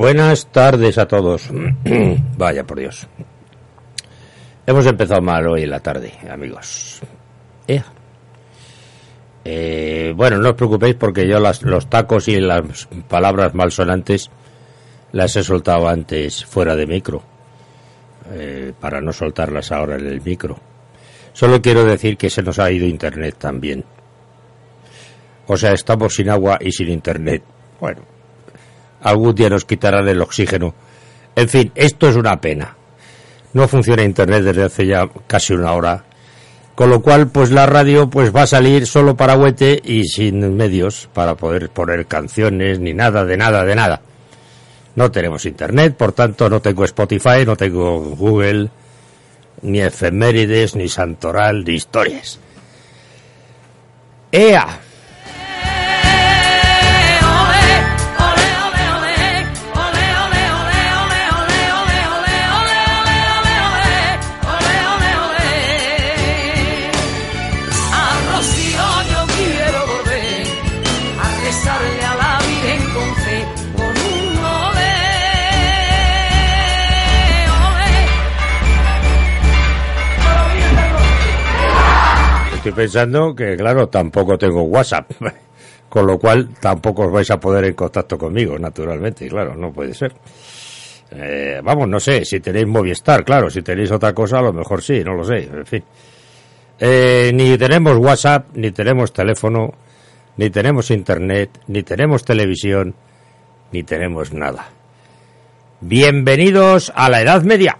buenas tardes a todos. Vaya por Dios. Hemos empezado mal hoy en la tarde, amigos. Eh, bueno, no os preocupéis porque yo las, los tacos y las palabras malsonantes las he soltado antes fuera de micro, eh, para no soltarlas ahora en el micro. Solo quiero decir que se nos ha ido internet también. O sea, estamos sin agua y sin internet. Bueno, algún día nos quitarán el oxígeno. En fin, esto es una pena. No funciona Internet desde hace ya casi una hora. Con lo cual, pues la radio pues va a salir solo para huete y sin medios para poder poner canciones ni nada, de nada, de nada. No tenemos internet, por tanto no tengo Spotify, no tengo Google, ni efemérides, ni santoral, ni historias. ¡Ea! Estoy pensando que, claro, tampoco tengo WhatsApp, con lo cual tampoco os vais a poder en contacto conmigo, naturalmente, claro, no puede ser. Eh, vamos, no sé, si tenéis Movistar, claro, si tenéis otra cosa, a lo mejor sí, no lo sé, en fin. Eh, ni tenemos WhatsApp, ni tenemos teléfono, ni tenemos internet, ni tenemos televisión, ni tenemos nada. Bienvenidos a la Edad Media.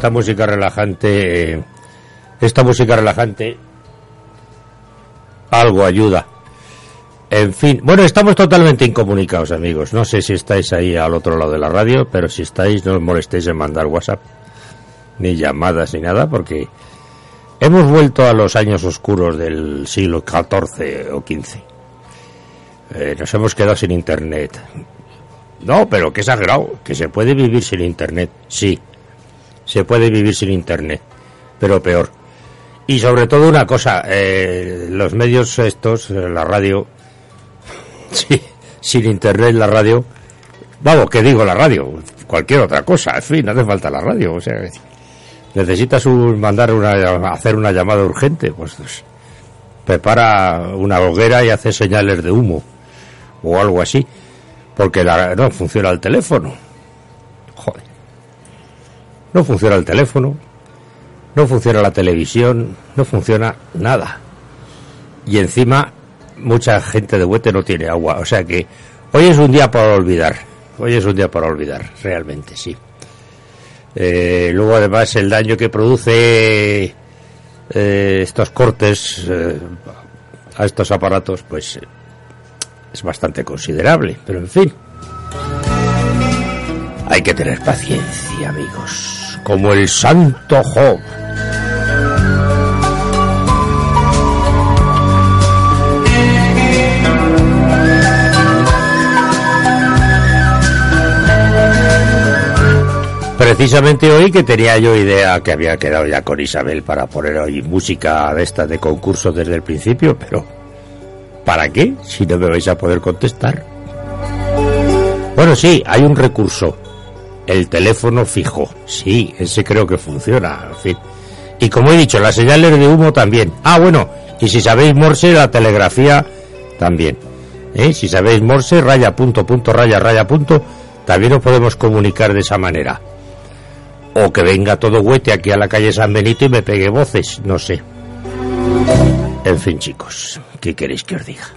Esta música relajante, eh, esta música relajante, algo ayuda. En fin, bueno, estamos totalmente incomunicados, amigos. No sé si estáis ahí al otro lado de la radio, pero si estáis, no os molestéis en mandar WhatsApp, ni llamadas, ni nada, porque hemos vuelto a los años oscuros del siglo XIV o XV. Eh, nos hemos quedado sin Internet. No, pero qué exagerado, que se puede vivir sin Internet, sí se puede vivir sin internet, pero peor. Y sobre todo una cosa, eh, los medios estos, eh, la radio, sí, sin internet la radio, vamos, que digo la radio, cualquier otra cosa, en fin, no hace falta la radio, o sea, necesitas un, mandar una, hacer una llamada urgente, pues, pues prepara una hoguera y hace señales de humo o algo así, porque la, no funciona el teléfono. No funciona el teléfono, no funciona la televisión, no funciona nada. Y encima mucha gente de Huete no tiene agua. O sea que hoy es un día para olvidar. Hoy es un día para olvidar, realmente, sí. Eh, luego además el daño que produce eh, estos cortes eh, a estos aparatos, pues es bastante considerable. Pero en fin. Hay que tener paciencia, amigos. Como el santo Job. Precisamente hoy que tenía yo idea que había quedado ya con Isabel para poner hoy música de esta de concurso desde el principio, pero ¿para qué? Si no me vais a poder contestar. Bueno, sí, hay un recurso. El teléfono fijo. Sí, ese creo que funciona. En fin. Y como he dicho, las señales de humo también. Ah, bueno, y si sabéis Morse, la telegrafía también. ¿Eh? Si sabéis Morse, raya punto punto raya raya punto, también nos podemos comunicar de esa manera. O que venga todo huete aquí a la calle San Benito y me pegue voces, no sé. En fin, chicos, ¿qué queréis que os diga?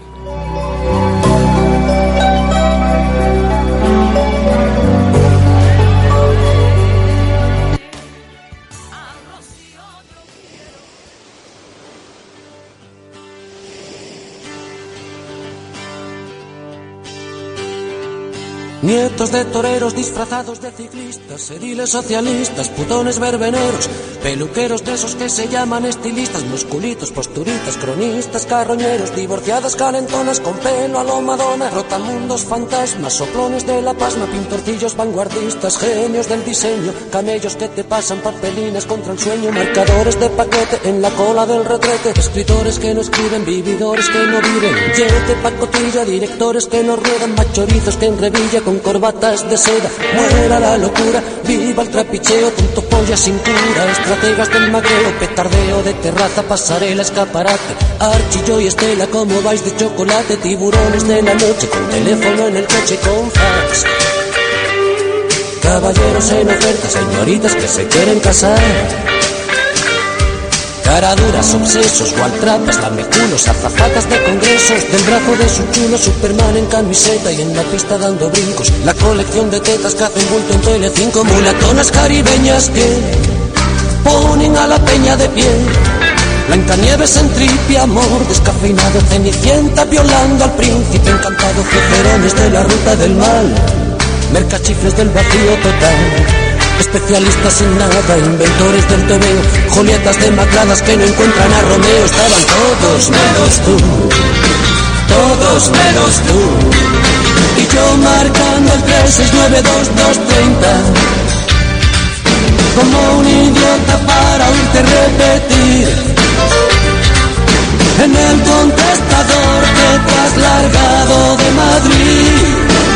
Nietos de toreros disfrazados de ciclistas, ediles socialistas, putones verbeneros, peluqueros de esos que se llaman estilistas, musculitos, posturitas, cronistas, carroñeros, divorciadas calentonas con pelo a lo Madonna, rotamundos, fantasmas, soplones de la pasma, pintorcillos vanguardistas, genios del diseño, camellos que te pasan papelines contra el sueño, marcadores de paquete en la cola del retrete, escritores que no escriben, vividores que no viven, yete, pacotilla, directores que no ruedan, machorizos que en revilla con con corbatas de seda. Muera la locura, viva el trapicheo, punto polla sin cura, estrategas del magreo, petardeo de terraza, pasarela, escaparate, archillo y estela, como vais de chocolate, tiburones de la noche, con teléfono en el coche, con fax. Caballeros en oferta, señoritas que se quieren casar. Caraduras, obsesos, gualtrapas, lameculos, azafatas de congresos, del brazo de su chulo, Superman en camiseta y en la pista dando brincos. La colección de tetas que hacen bulto en Telecinco, mulatonas caribeñas que ponen a la peña de pie. Blancanieves en tripia, amor descafeinado, cenicienta violando al príncipe encantado, jeferones de la ruta del mal, mercachifles del vacío total. Especialistas en nada, inventores del tebeo, Julietas demacradas que no encuentran a Romeo, estaban todos menos tú, todos menos tú. Y yo marcando el 3692230, como un idiota para oírte repetir. En el contestador que te has largado de Madrid.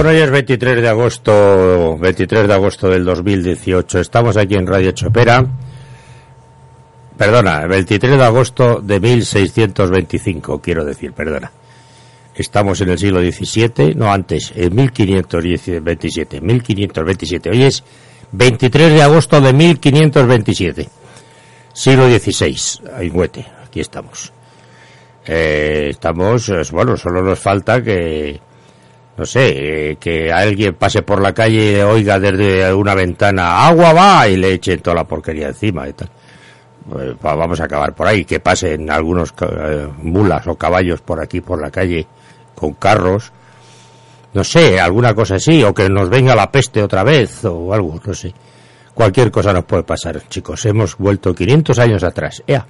Bueno, hoy es 23 de agosto, 23 de agosto del 2018. Estamos aquí en Radio Chopera. Perdona, 23 de agosto de 1625, quiero decir, perdona. Estamos en el siglo XVII, no antes, en 1527, 1527. Hoy es 23 de agosto de 1527, siglo XVI, Aingüete, aquí estamos. Eh, estamos, bueno, solo nos falta que, no sé, eh, que alguien pase por la calle oiga desde una ventana, agua va, y le echen toda la porquería encima y tal. Pues, va- vamos a acabar por ahí, que pasen algunos eh, mulas o caballos por aquí, por la calle, con carros, no sé, alguna cosa así, o que nos venga la peste otra vez, o algo, no sé. Cualquier cosa nos puede pasar, chicos. Hemos vuelto 500 años atrás. Ea.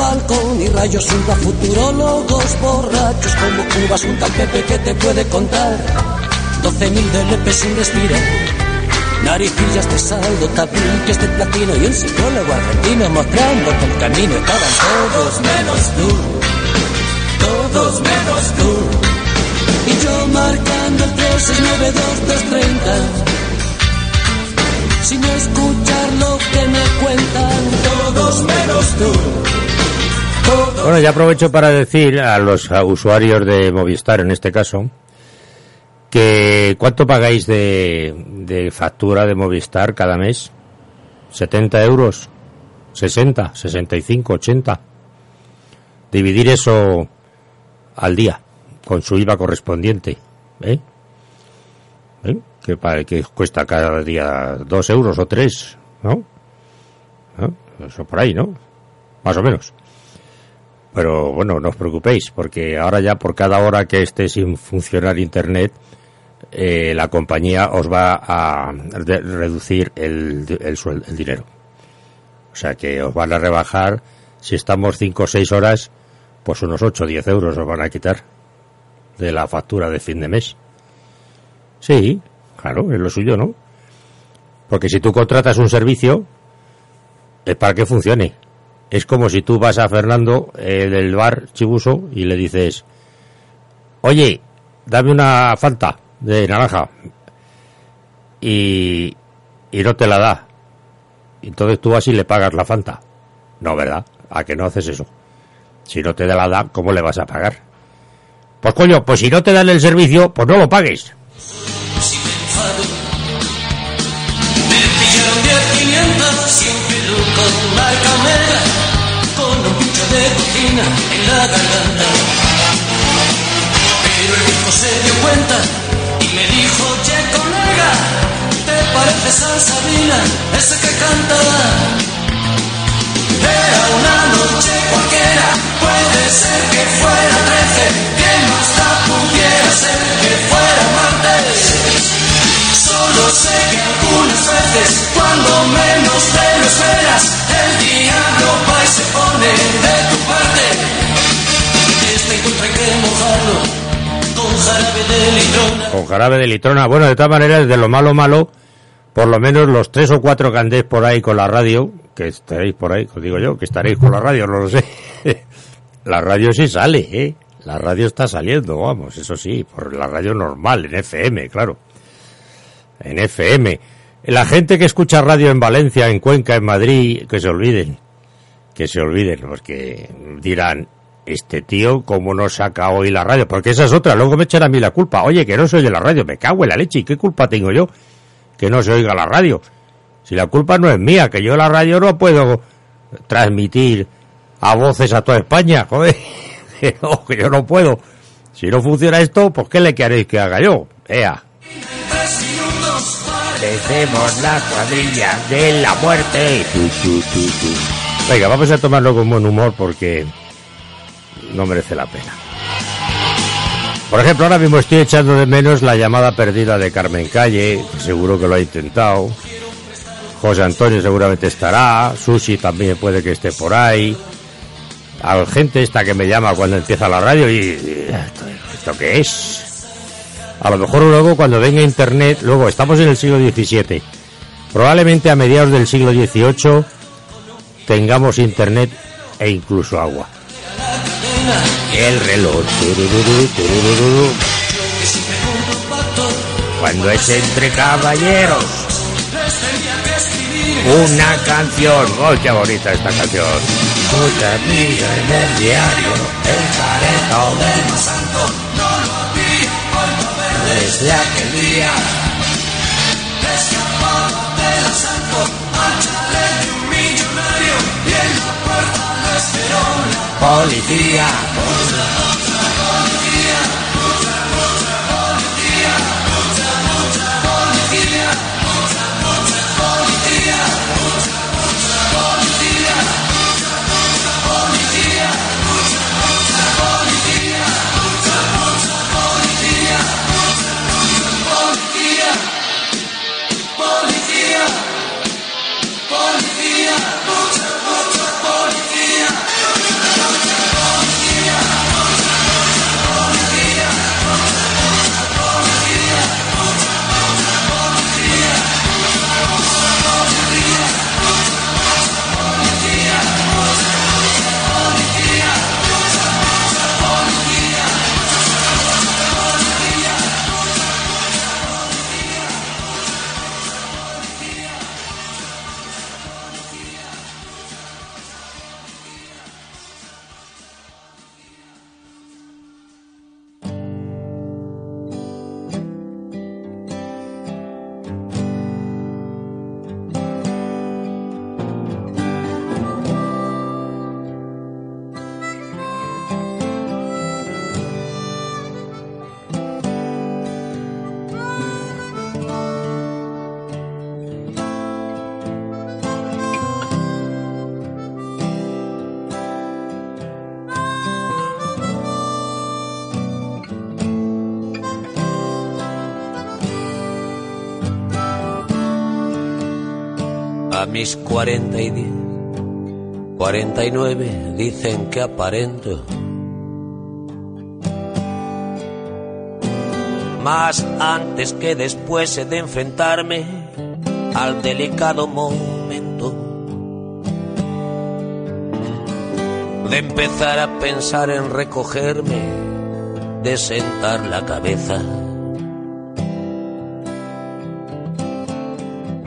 Balcón y rayos ultra futurólogos borrachos como cubas un tal Pepe que te puede contar. 12.000 de lepe sin respirar naricillas de saldo, tabiques de platino y un psicólogo argentino mostrando el camino estaban todos menos tú. Todos menos tú. Y yo marcando el 3692230 sin escuchar lo que me cuentan. Todos menos tú. Bueno, ya aprovecho para decir a los usuarios de Movistar, en este caso, que ¿cuánto pagáis de, de factura de Movistar cada mes? ¿70 euros? ¿60? ¿65? ¿80? Dividir eso al día, con su IVA correspondiente. ¿eh? ¿Eh? Que, cuesta cada día dos euros o tres, ¿no? ¿No? Eso por ahí, ¿no? Más o menos. Pero bueno, no os preocupéis, porque ahora ya por cada hora que esté sin funcionar Internet, eh, la compañía os va a reducir el, el, el dinero. O sea que os van a rebajar, si estamos 5 o 6 horas, pues unos 8 o 10 euros os van a quitar de la factura de fin de mes. Sí, claro, es lo suyo, ¿no? Porque si tú contratas un servicio, es para que funcione. Es como si tú vas a Fernando eh, del bar Chibuso y le dices, oye, dame una Fanta de naranja. Y, y no te la da. Entonces tú vas y le pagas la Fanta. No, ¿verdad? ¿A que no haces eso? Si no te da la da, ¿cómo le vas a pagar? Pues coño, pues si no te dan el servicio, pues no lo pagues. si me enfado. Me pillaron 10 500 sin en la garganta. Pero el viejo se dio cuenta y me dijo, che colega, ¿te pareces a Sabina, ese que cantaba? Era una noche cualquiera, puede ser que fuera 13, que más pudiera ser que fuera martes. Solo sé que algunas veces, cuando menos te lo esperas, el diablo va y se pone de tu parte. Con jarabe de litrona. Bueno, de todas maneras, de lo malo malo, por lo menos los tres o cuatro que andéis por ahí con la radio, que estaréis por ahí, os digo yo, que estaréis con la radio, no lo sé. la radio sí sale, ¿eh? La radio está saliendo, vamos, eso sí, por la radio normal, en FM, claro. En FM. La gente que escucha radio en Valencia, en Cuenca, en Madrid, que se olviden. Que se olviden, porque dirán, este tío, ¿cómo no saca hoy la radio? Porque esa es otra, luego me echan a mí la culpa. Oye, que no se oye la radio, me cago en la leche, ¿y qué culpa tengo yo? Que no se oiga la radio. Si la culpa no es mía, que yo la radio no puedo transmitir a voces a toda España, joder. Que no, que yo no puedo. Si no funciona esto, pues ¿qué le queréis que haga yo? Ea. Decemos la cuadrilla de la muerte. Venga, vamos a tomarlo con buen humor porque no merece la pena. Por ejemplo, ahora mismo estoy echando de menos la llamada perdida de Carmen Calle, seguro que lo ha intentado. José Antonio seguramente estará, Sushi también puede que esté por ahí. A gente esta que me llama cuando empieza la radio y... y, ¿Esto, esto qué es? A lo mejor luego cuando venga Internet, luego estamos en el siglo XVII, probablemente a mediados del siglo XVIII tengamos Internet e incluso agua. El reloj. Cuando es entre caballeros. Una canción. ¡Oh, qué bonita esta canción! Mucha milla en el diario. El careto del santo. Desde aquel día. Policía. A mis cuarenta y diez, cuarenta y nueve dicen que aparento. Más antes que después he de enfrentarme al delicado momento de empezar a pensar en recogerme, de sentar la cabeza.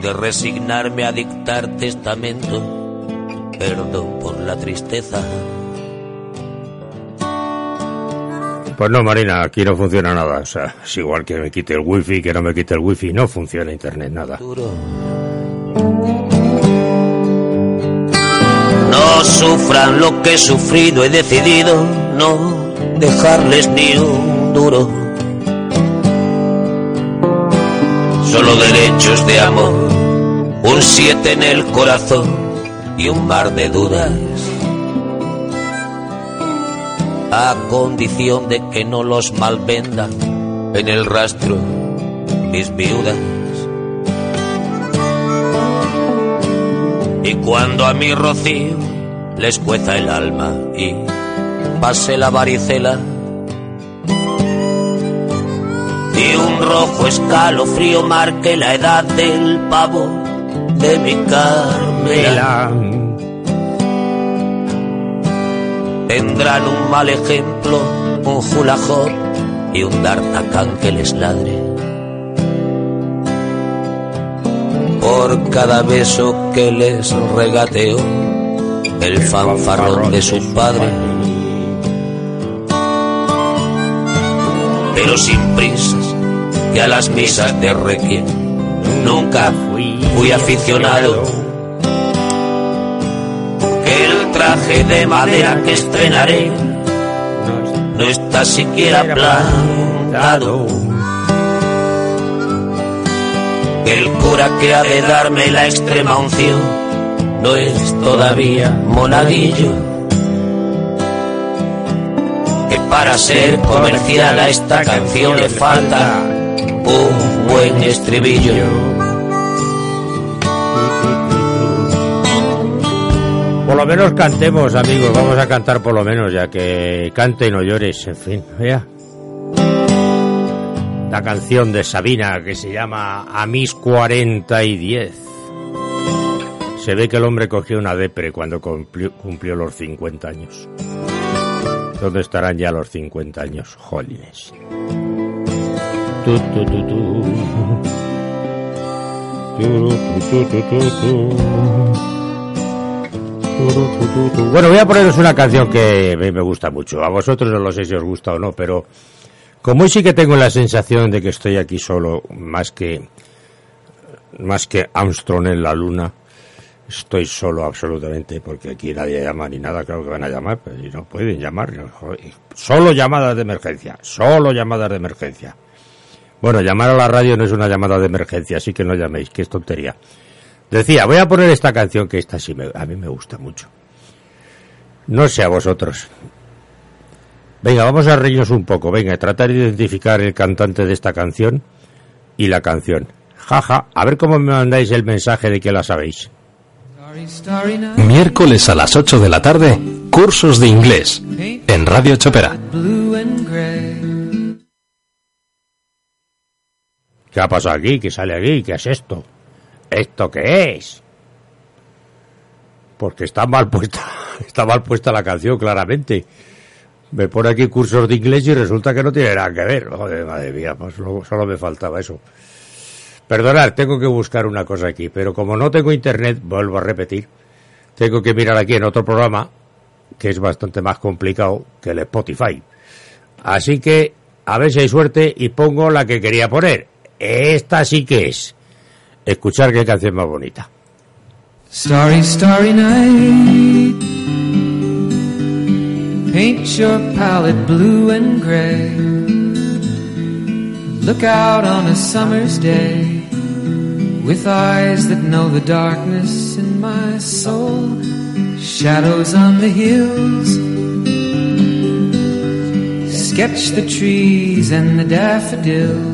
De resignarme a dictar testamento, perdón por la tristeza. Pues no, Marina, aquí no funciona nada. O sea, es igual que me quite el wifi, que no me quite el wifi, no funciona internet, nada. No sufran lo que he sufrido, he decidido no dejarles ni un duro. Solo derechos de amor, un siete en el corazón y un mar de dudas. A condición de que no los malvendan en el rastro mis viudas. Y cuando a mi rocío les cueza el alma y pase la varicela, y un rojo escalofrío marque la edad del pavo de mi Carmela. Tendrán un mal ejemplo, un julajón y un d'Artagnan que les ladre. Por cada beso que les regateó el fanfarrón de su padre. Pero sin prisas, que a las misas de requiem nunca fui aficionado. Que el traje de madera que estrenaré no está siquiera plantado. Que el cura que ha de darme la extrema unción no es todavía monaguillo. Para ser comercial a esta canción le falta un buen estribillo. Por lo menos cantemos, amigos. Vamos a cantar por lo menos, ya que cante y no llores. En fin, vea. La canción de Sabina que se llama A mis 40 y 10. Se ve que el hombre cogió una depre cuando cumplió, cumplió los 50 años. ¿Dónde estarán ya los 50 años? Jolines. Bueno, voy a poneros una canción que a mí me gusta mucho. A vosotros no lo sé si os gusta o no, pero como hoy sí que tengo la sensación de que estoy aquí solo, más que más que Armstrong en la luna, estoy solo absolutamente, porque aquí nadie llama ni nada, creo que van a llamar, pero no pueden llamar, solo llamadas de emergencia, solo llamadas de emergencia. Bueno, llamar a la radio no es una llamada de emergencia, así que no llaméis, que es tontería. Decía, voy a poner esta canción que esta sí me, a mí me gusta mucho. No sé a vosotros. Venga, vamos a reírnos un poco. Venga, tratar de identificar el cantante de esta canción y la canción. Jaja, a ver cómo me mandáis el mensaje de que la sabéis. Miércoles a las 8 de la tarde, cursos de inglés en Radio Chopera. ¿Qué ha pasado aquí? ¿Qué sale aquí? ¿Qué es esto? ¿Esto qué es? Porque está mal puesta, está mal puesta la canción, claramente. Me pone aquí cursos de inglés y resulta que no tiene nada que ver. Madre mía, pues solo, solo me faltaba eso. Perdonad, tengo que buscar una cosa aquí, pero como no tengo internet, vuelvo a repetir, tengo que mirar aquí en otro programa, que es bastante más complicado que el Spotify. Así que, a ver si hay suerte y pongo la que quería poner. Esta sí que es. Escuchar qué canción más bonita. Starry, starry night. Paint your palette blue and gray. Look out on a summer's day with eyes that know the darkness in my soul. Shadows on the hills. Sketch the trees and the daffodils.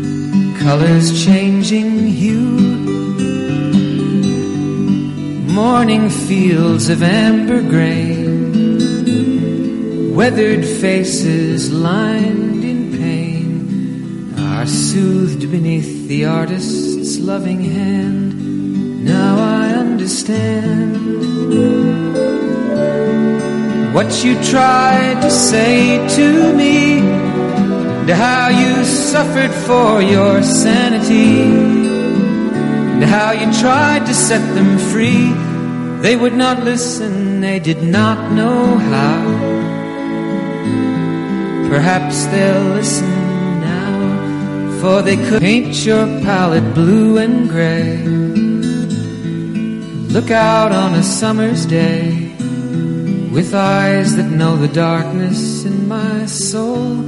Colors changing hue. Morning fields of amber grain. Weathered faces lined in pain are soothed beneath the artist's loving hand. Now I understand what you tried to say to me, and how you suffered for your sanity, and how you tried to set them free. They would not listen, they did not know how. Perhaps they'll listen now, for they could paint your palette blue and gray. Look out on a summer's day with eyes that know the darkness in my soul,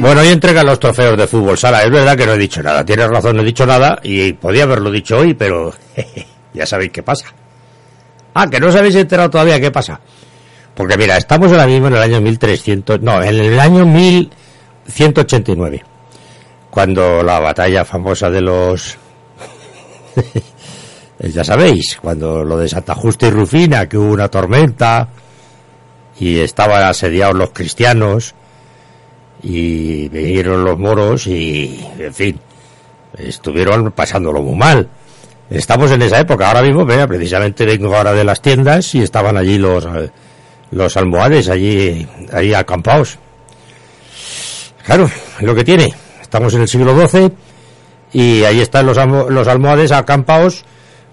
Bueno, y entregan los trofeos de fútbol sala. Es verdad que no he dicho nada. Tienes razón, no he dicho nada. Y podía haberlo dicho hoy, pero ya sabéis qué pasa. Ah, que no os habéis enterado todavía qué pasa. Porque mira, estamos ahora mismo en el año 1300, no, en el año 1189. Cuando la batalla famosa de los ya sabéis, cuando lo de Santa Justa y Rufina, que hubo una tormenta y estaban asediados los cristianos y vinieron los moros y, en fin, estuvieron pasándolo muy mal. Estamos en esa época, ahora mismo, vea, precisamente vengo ahora de las tiendas y estaban allí los, los almohades, allí, allí acampados. Claro, lo que tiene. Estamos en el siglo XII y ahí están los, los almohades acampados,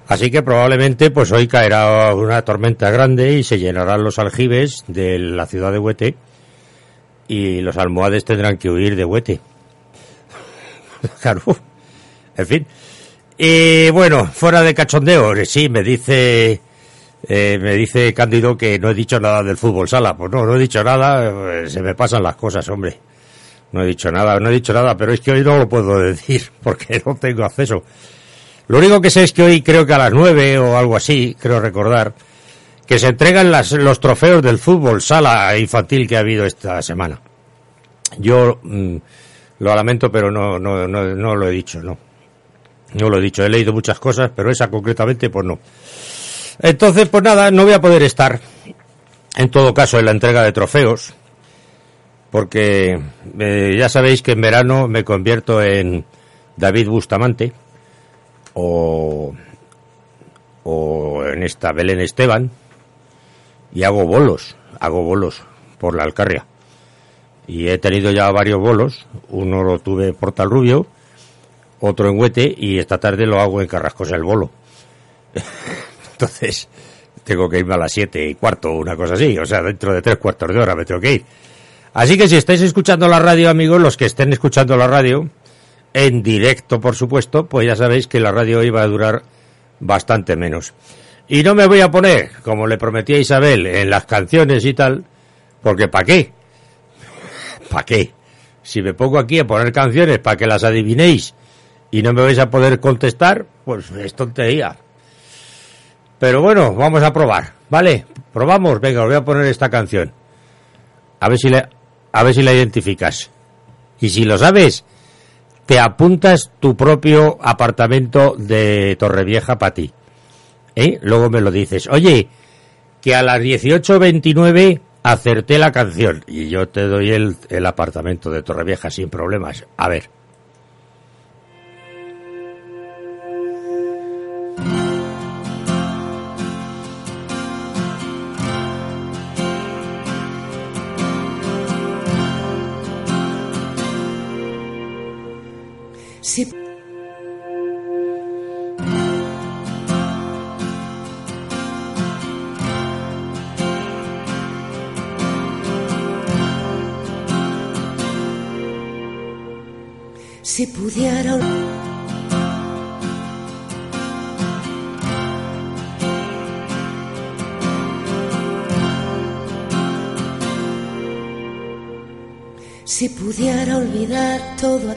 así que probablemente pues hoy caerá una tormenta grande y se llenarán los aljibes de la ciudad de Huete y los almohades tendrán que huir de Huete. claro. En fin. Y bueno, fuera de cachondeo, sí, me dice, eh, me dice Cándido que no he dicho nada del fútbol sala. Pues no, no he dicho nada, eh, se me pasan las cosas, hombre. No he dicho nada, no he dicho nada, pero es que hoy no lo puedo decir porque no tengo acceso. Lo único que sé es que hoy creo que a las nueve o algo así, creo recordar, que se entregan las, los trofeos del fútbol sala infantil que ha habido esta semana. Yo mm, lo lamento, pero no, no, no, no lo he dicho, no. No lo he dicho, he leído muchas cosas, pero esa concretamente, pues no. Entonces, pues nada, no voy a poder estar, en todo caso, en la entrega de trofeos, porque eh, ya sabéis que en verano me convierto en David Bustamante, o, o en esta Belén Esteban, y hago bolos, hago bolos por la Alcarria. Y he tenido ya varios bolos, uno lo tuve en Portal Rubio, otro en Huete y esta tarde lo hago en Carrascosa el bolo. Entonces, tengo que irme a las siete y cuarto, una cosa así, o sea, dentro de tres cuartos de hora me tengo que ir. Así que si estáis escuchando la radio, amigos, los que estén escuchando la radio, en directo, por supuesto, pues ya sabéis que la radio iba a durar bastante menos. Y no me voy a poner, como le prometí a Isabel, en las canciones y tal, porque ¿para qué? ¿Para qué? Si me pongo aquí a poner canciones para que las adivinéis y no me vais a poder contestar, pues es tontería. Pero bueno, vamos a probar, ¿vale? Probamos, venga, os voy a poner esta canción. A ver si la, a ver si la identificas. Y si lo sabes, te apuntas tu propio apartamento de Torrevieja para ti. ¿Eh? Luego me lo dices. Oye, que a las 18.29 acerté la canción y yo te doy el, el apartamento de Torrevieja sin problemas. A ver. Si Si pudiera Si pudiera olvidar todo.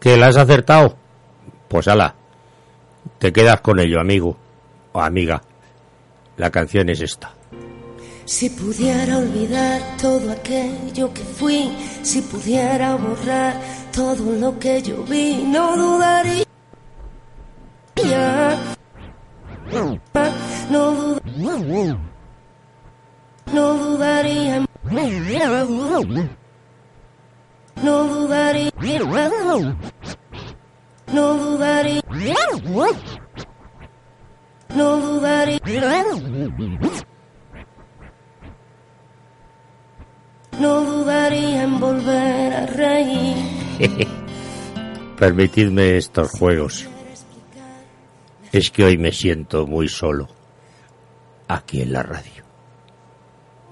¿Que la has acertado? Pues ala, te quedas con ello, amigo o amiga. La canción es esta. Si pudiera olvidar todo aquello que fui, si pudiera borrar todo lo que yo vi, no dudaría. No, dud- no dudaría. No dudaría. No dudaría. No dudaría. No dudaría en volver a reír. Permitidme estos juegos. Es que hoy me siento muy solo. Aquí en la radio.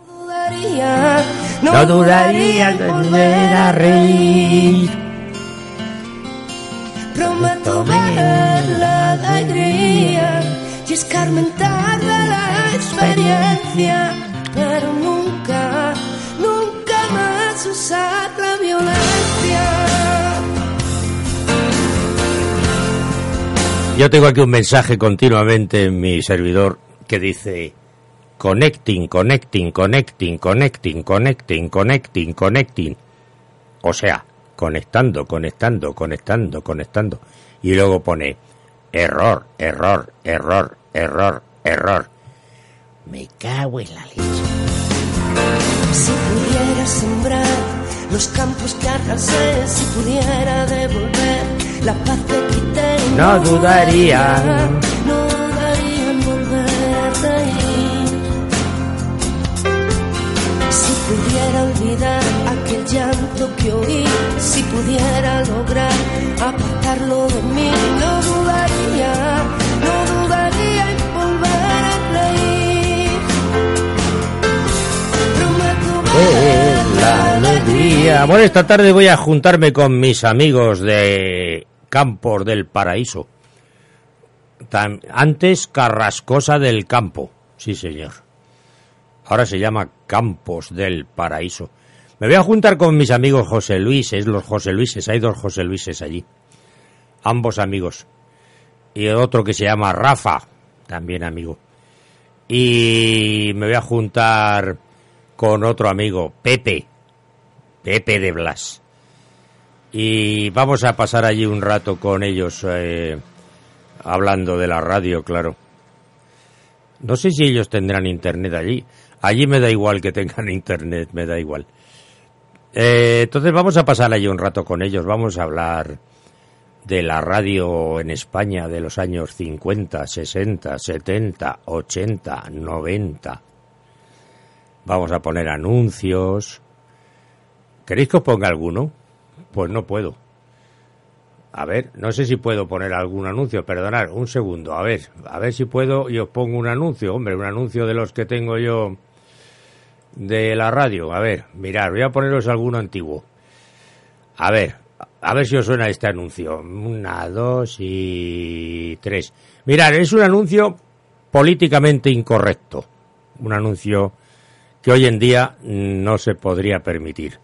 No dudaría. No dudaría en volver a reír. Prometo ver la alegría y escarmentar la experiencia, pero nunca, nunca más usar la violencia. Yo tengo aquí un mensaje continuamente en mi servidor que dice connecting, connecting, connecting, connecting, connecting, connecting, connecting. O sea, conectando, conectando, conectando, conectando. Y luego pone error, error, error, error, error. Me cago en la leche. Si pudiera sembrar los campos que arrasé, si pudiera devolver la paz que quité, No dudaría. no dudaría en volver a reír. Si pudiera olvidar aquel llanto que oí, si pudiera lograr apartarlo de mí, no dudaría, Bueno, esta tarde voy a juntarme con mis amigos de Campos del Paraíso. Tam- antes Carrascosa del Campo, sí señor. Ahora se llama Campos del Paraíso. Me voy a juntar con mis amigos José Luises, los José Luises, hay dos José Luises allí. Ambos amigos. Y otro que se llama Rafa, también amigo. Y me voy a juntar con otro amigo, Pepe, Pepe de Blas. Y vamos a pasar allí un rato con ellos, eh, hablando de la radio, claro. No sé si ellos tendrán internet allí. Allí me da igual que tengan internet, me da igual. Eh, entonces vamos a pasar allí un rato con ellos, vamos a hablar de la radio en España de los años 50, 60, 70, 80, 90. Vamos a poner anuncios. ¿Queréis que os ponga alguno? Pues no puedo. A ver, no sé si puedo poner algún anuncio, perdonad, un segundo, a ver, a ver si puedo y os pongo un anuncio, hombre, un anuncio de los que tengo yo de la radio. A ver, mirad, voy a poneros alguno antiguo. A ver, a ver si os suena este anuncio. Una, dos y tres. Mirad, es un anuncio políticamente incorrecto. Un anuncio que hoy en día no se podría permitir.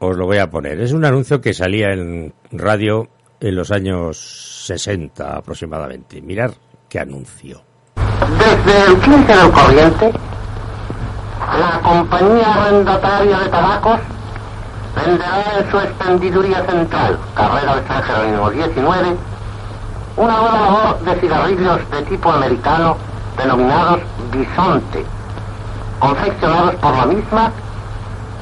Os lo voy a poner. Es un anuncio que salía en radio en los años 60 aproximadamente. Mirad qué anuncio. Desde el 15 del corriente, la compañía arrendataria de tabacos venderá en su expendiduría central, carrera del San Jerónimo 19, una nueva labor de cigarrillos de tipo americano denominados bisonte, confeccionados por la misma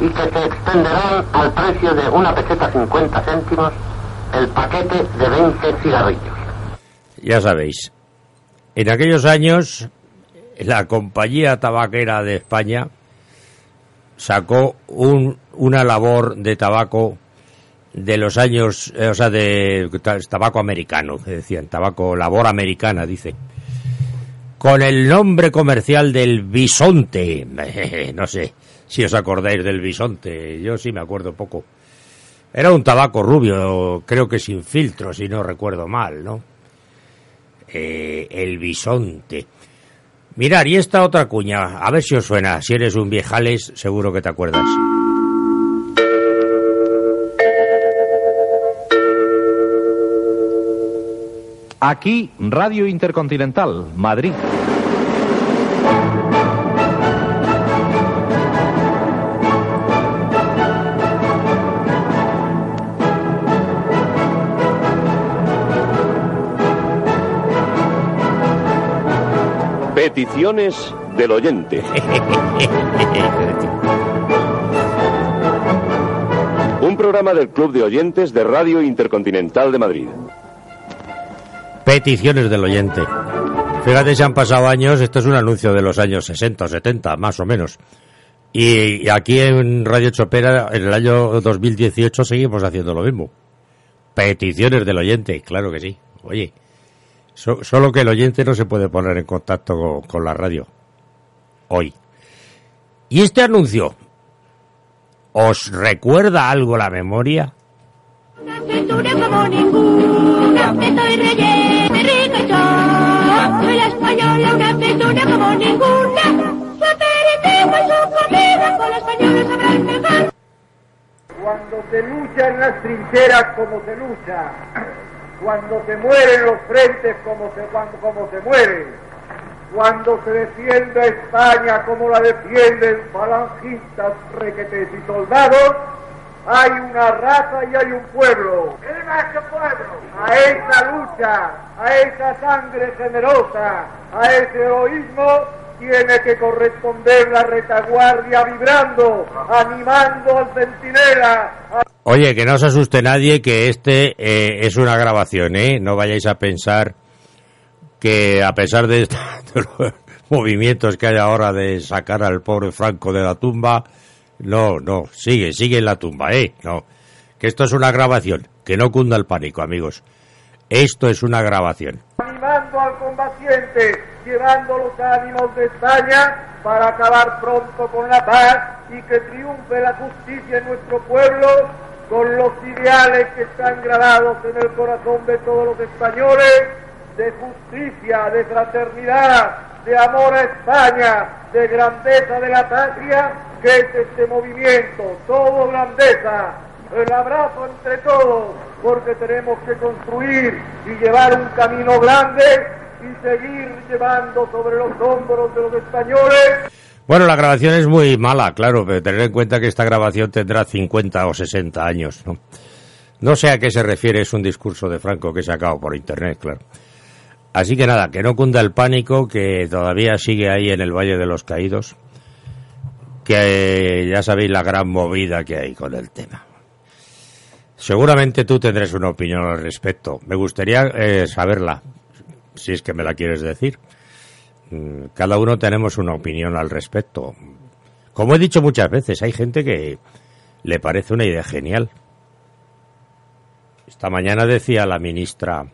y que se extenderán al precio de una peseta 50 céntimos el paquete de 20 cigarrillos. Ya sabéis, en aquellos años la compañía tabaquera de España sacó un, una labor de tabaco de los años, eh, o sea, de ta- tabaco americano, que decían, tabaco, labor americana, dice, con el nombre comercial del bisonte. No sé si os acordáis del bisonte, yo sí me acuerdo poco. Era un tabaco rubio, creo que sin filtro, si no recuerdo mal, ¿no? Eh, el bisonte. Mirar, y esta otra cuña, a ver si os suena. Si eres un viejales, seguro que te acuerdas. Aquí, Radio Intercontinental, Madrid. Peticiones del oyente. Un programa del Club de Oyentes de Radio Intercontinental de Madrid. Peticiones del oyente. Fíjate, se han pasado años, esto es un anuncio de los años 60 o 70, más o menos. Y, aquí en Radio Chopera, en el año 2018, seguimos haciendo lo mismo. Peticiones del oyente, claro que sí. Oye, so- solo que el oyente no se puede poner en contacto con, la radio. Hoy. ¿Y este anuncio? ¿Os recuerda algo la memoria? Como española, una cintura como ninguna. Su aperitivo su comida, con los españoles mejor. Cuando se lucha en las trincheras como se lucha, cuando se muere en los frentes como se, cuando, como se muere, cuando se defiende a España como la defienden falangistas, requetes y soldados, hay una raza y hay un pueblo. ¿Qué más que pueblo? A esa lucha, a esa sangre generosa, a ese heroísmo tiene que corresponder la retaguardia vibrando, animando al centinela, a Oye, que no os asuste nadie que este eh, es una grabación, ¿eh? No vayáis a pensar que a pesar de, esta- de los movimientos que hay ahora de sacar al pobre Franco de la tumba, no, no, sigue, sigue en la tumba, ¿eh? No, que esto es una grabación, que no cunda el pánico, amigos. Esto es una grabación. animando al combatiente, llevando los ánimos de España para acabar pronto con la paz y que triunfe la justicia en nuestro pueblo con los ideales que están grabados en el corazón de todos los españoles de justicia, de fraternidad, de amor a España, de grandeza de la patria, que es este movimiento, todo grandeza, el abrazo entre todos, porque tenemos que construir y llevar un camino grande y seguir llevando sobre los hombros de los españoles Bueno, la grabación es muy mala, claro, pero tener en cuenta que esta grabación tendrá 50 o 60 años, ¿no? No sé a qué se refiere, es un discurso de Franco que he sacado por internet, claro. Así que nada, que no cunda el pánico, que todavía sigue ahí en el Valle de los Caídos, que ya sabéis la gran movida que hay con el tema. Seguramente tú tendrás una opinión al respecto. Me gustaría eh, saberla, si es que me la quieres decir. Mm, Cada uno tenemos una opinión al respecto. Como he dicho muchas veces, hay gente que le parece una idea genial. Esta mañana decía la ministra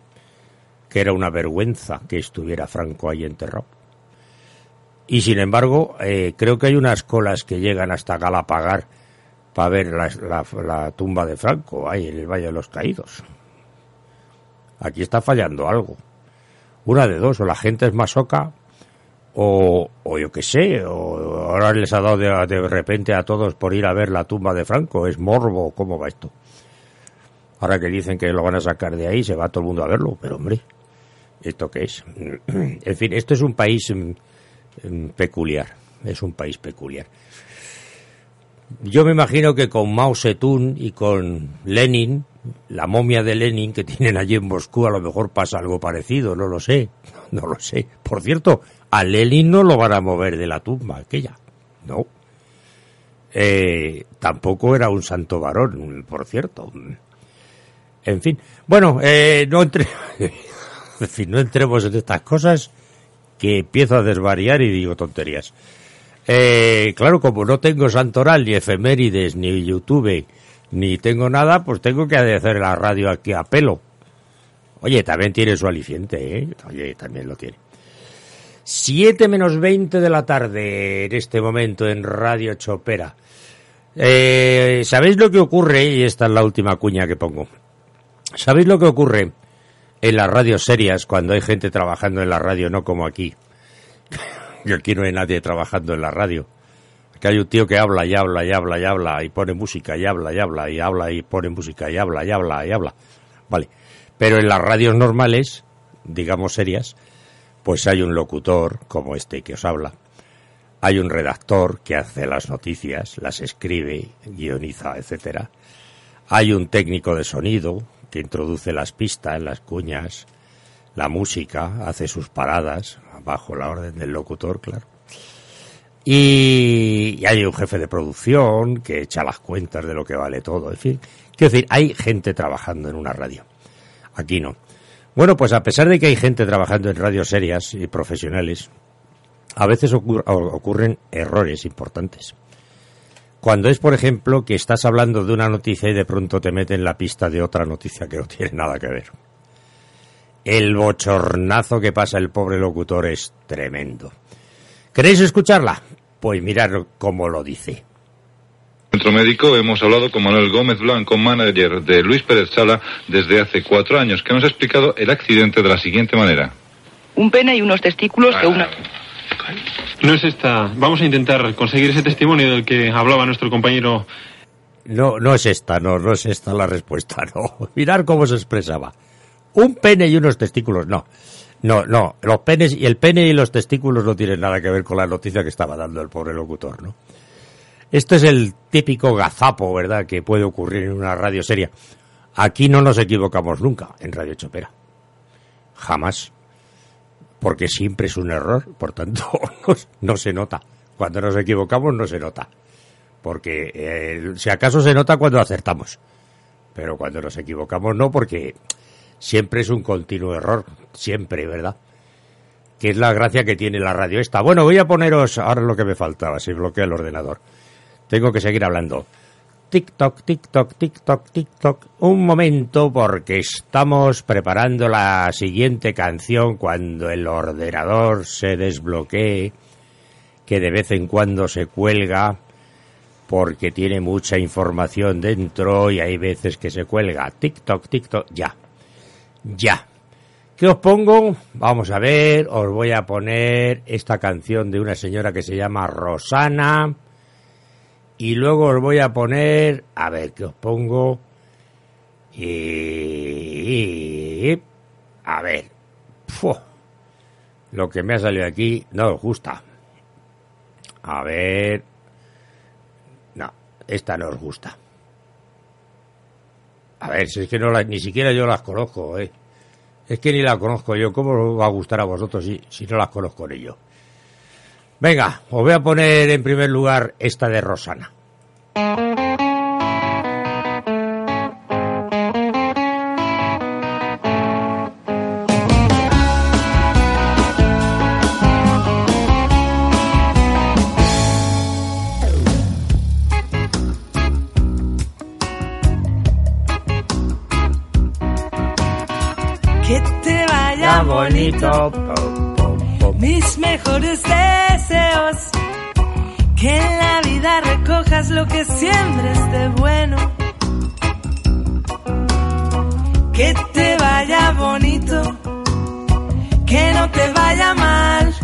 que era una vergüenza que estuviera Franco ahí enterrado. Y sin embargo, eh, creo que hay unas colas que llegan hasta Galapagar para ver la, tumba de Franco ahí en el Valle de los Caídos. Aquí está fallando algo. Una de dos, o la gente es masoca, o, o yo qué sé, o ahora les ha dado de, de repente a todos por ir a ver la tumba de Franco. ¿Es morbo? ¿Cómo va esto? Ahora que dicen que lo van a sacar de ahí, se va todo el mundo a verlo, pero hombre, ¿esto qué es? En fin, esto es un país mm, mm, peculiar, es un país peculiar. Yo me imagino que con Mao Zedong y con Lenin, la momia de Lenin que tienen allí en Moscú, a lo mejor pasa algo parecido, no lo sé, no lo sé. Por cierto, a Lenin no lo van a mover de la tumba aquella, no. Eh, tampoco era un santo varón, por cierto. En fin, bueno, eh, no entre... en no entremos en estas cosas que empiezo a desvariar y digo tonterías. Eh, claro, como no tengo santoral, ni efemérides, ni YouTube, ni tengo nada, pues tengo que hacer la radio aquí a pelo. Oye, también tiene su aliciente, ¿eh? Oye, también lo tiene. 7 menos 20 de la tarde en este momento en Radio Chopera. Eh, ¿Sabéis lo que ocurre? Y esta es la última cuña que pongo. ¿Sabéis lo que ocurre en las radios serias cuando hay gente trabajando en la radio, no como aquí? que aquí no hay nadie trabajando en la radio. Que hay un tío que habla y habla y habla y habla y pone música y habla y habla y habla y pone música y habla y habla y habla. Vale. Pero en las radios normales, digamos serias, pues hay un locutor como este que os habla. Hay un redactor que hace las noticias, las escribe, guioniza, etcétera. Hay un técnico de sonido que introduce las pistas, las cuñas, la música, hace sus paradas bajo la orden del locutor, claro. Y, hay un jefe de producción que echa las cuentas de lo que vale todo, en fin. Quiero decir, hay gente trabajando en una radio. Aquí no. Bueno, pues a pesar de que hay gente trabajando en radios serias y profesionales, a veces ocurren errores importantes. Cuando es, por ejemplo, que estás hablando de una noticia y de pronto te meten la pista de otra noticia que no tiene nada que ver. El bochornazo que pasa el pobre locutor es tremendo. ¿Queréis escucharla? Pues mirad cómo lo dice. Centro médico hemos hablado con Manuel Gómez Blanco, manager de Luis Pérez Sala desde hace cuatro años, que nos ha explicado el accidente de la siguiente manera. Un pene y unos testículos que una... No es esta. Vamos a intentar conseguir ese testimonio del que hablaba nuestro compañero. No, no es esta, no, no es esta la respuesta, no. Mirad cómo se expresaba. Un pene y unos testículos, no. No, no, los penes y el pene y los testículos no tienen nada que ver con la noticia que estaba dando el pobre locutor, ¿no? Esto es el típico gazapo, ¿verdad?, que puede ocurrir en una radio seria. Aquí no nos equivocamos nunca en Radio Chopera. Jamás. Porque siempre es un error, por tanto, no, se nota. Cuando nos equivocamos no se nota. Porque eh, si acaso se nota cuando acertamos. Pero cuando nos equivocamos no, porque siempre es un continuo error. Siempre, ¿verdad? Que es la gracia que tiene la radio esta. Bueno, voy a poneros ahora lo que me faltaba, si bloquea el ordenador. Tengo que seguir hablando. TikTok, TikTok, TikTok, TikTok. Un momento porque estamos preparando la siguiente canción cuando el ordenador se desbloquee, que de vez en cuando se cuelga. porque tiene mucha información dentro y hay veces que se cuelga. TikTok, TikTok, ya. Ya. ¿Qué os pongo? Vamos a ver, os voy a poner esta canción de una señora que se llama Rosana. Y luego os voy a poner, a ver, ¿qué os pongo? Y... A ver. Lo que me ha salido aquí no os gusta. A ver. No, esta no os gusta. A ver, si es que no la- ni siquiera yo las conozco, ¿eh? Es que ni la conozco yo. ¿Cómo os va a gustar a vosotros si, si no las conozco ni yo? Venga, os voy a poner en primer lugar esta de Rosana. Que te vaya bonito. Mis mejores deseos. Que en la vida recojas lo que siembres de bueno. Que te vaya bonito. Que no te vaya mal.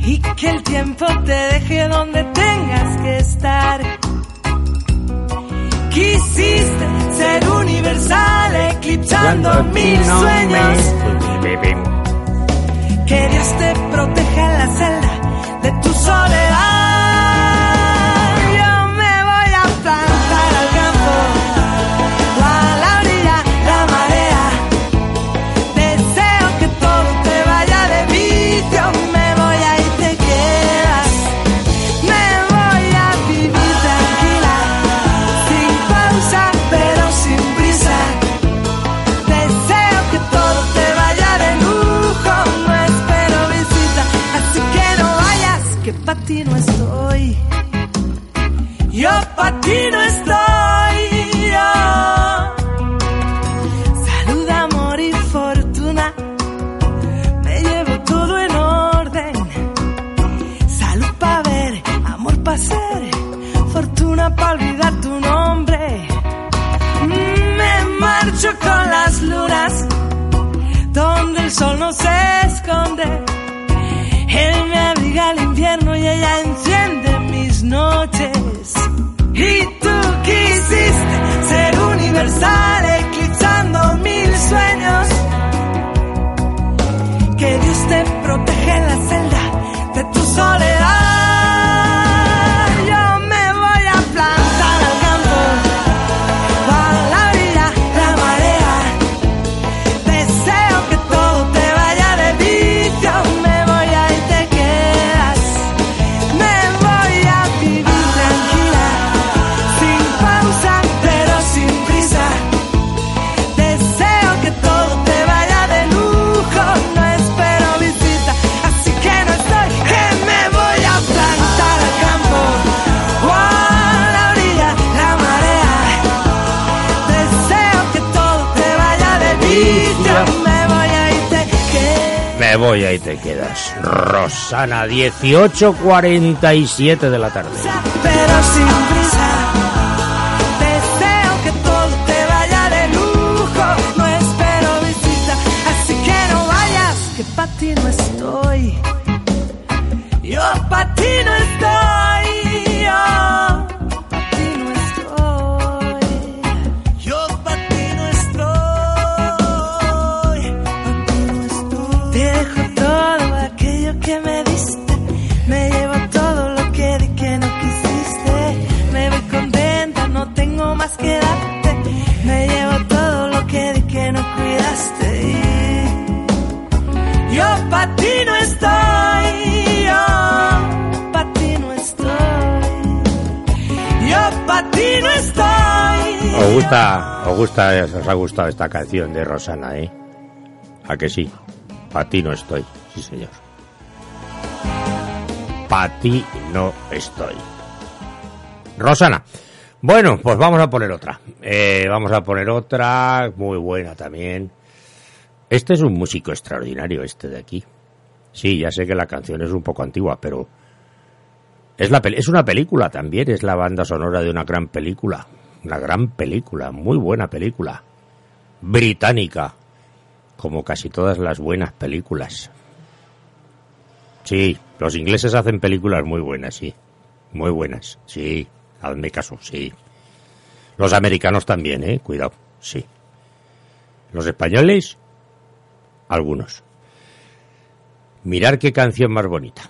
Y que el tiempo te deje donde tengas que estar. Quisiste ser universal, eclipsando mil sueños. Que Dios te proteja en la celda de tu soledad. Universal, Me voy a y te quedas. Me voy ahí te quedas. Rosana, 18.47 de la tarde. pero sin prisa. Gusta, os gusta, os ha gustado esta canción de Rosana, ¿eh? ¿A que sí? Pa' ti no estoy, sí señor. Pa' ti no estoy. Rosana. Bueno, pues vamos a poner otra. Eh, vamos a poner otra, muy buena también. Este es un músico extraordinario, este de aquí. Sí, ya sé que la canción es un poco antigua, pero Es, la, es una película también, es la banda sonora de una gran película. Una gran película, muy buena película. Británica, como casi todas las buenas películas. Sí, los ingleses hacen películas muy buenas, sí. Muy buenas, sí. Hazme caso, sí. Los americanos también, eh, cuidado, sí. Los españoles, algunos. Mirar qué canción más bonita.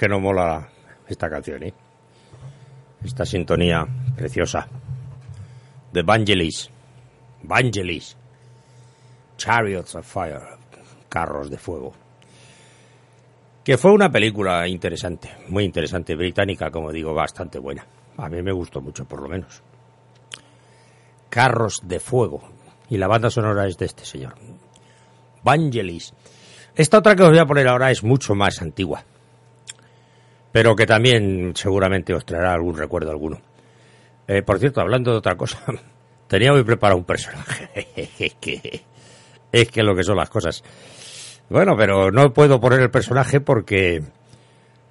Que no mola esta canción, ¿eh? Esta sintonía preciosa. The Vangelis. Vangelis. Chariots of Fire. Carros de fuego. Que fue una película interesante, muy interesante, británica, como digo, bastante buena. A mí me gustó mucho, por lo menos. Carros de fuego. Y la banda sonora es de este señor. Vangelis. Esta otra que os voy a poner ahora es mucho más antigua pero que también seguramente os traerá algún recuerdo alguno. Eh, por cierto, hablando de otra cosa, tenía hoy preparado un personaje. es, que, es que lo que son las cosas. Bueno, pero no puedo poner el personaje porque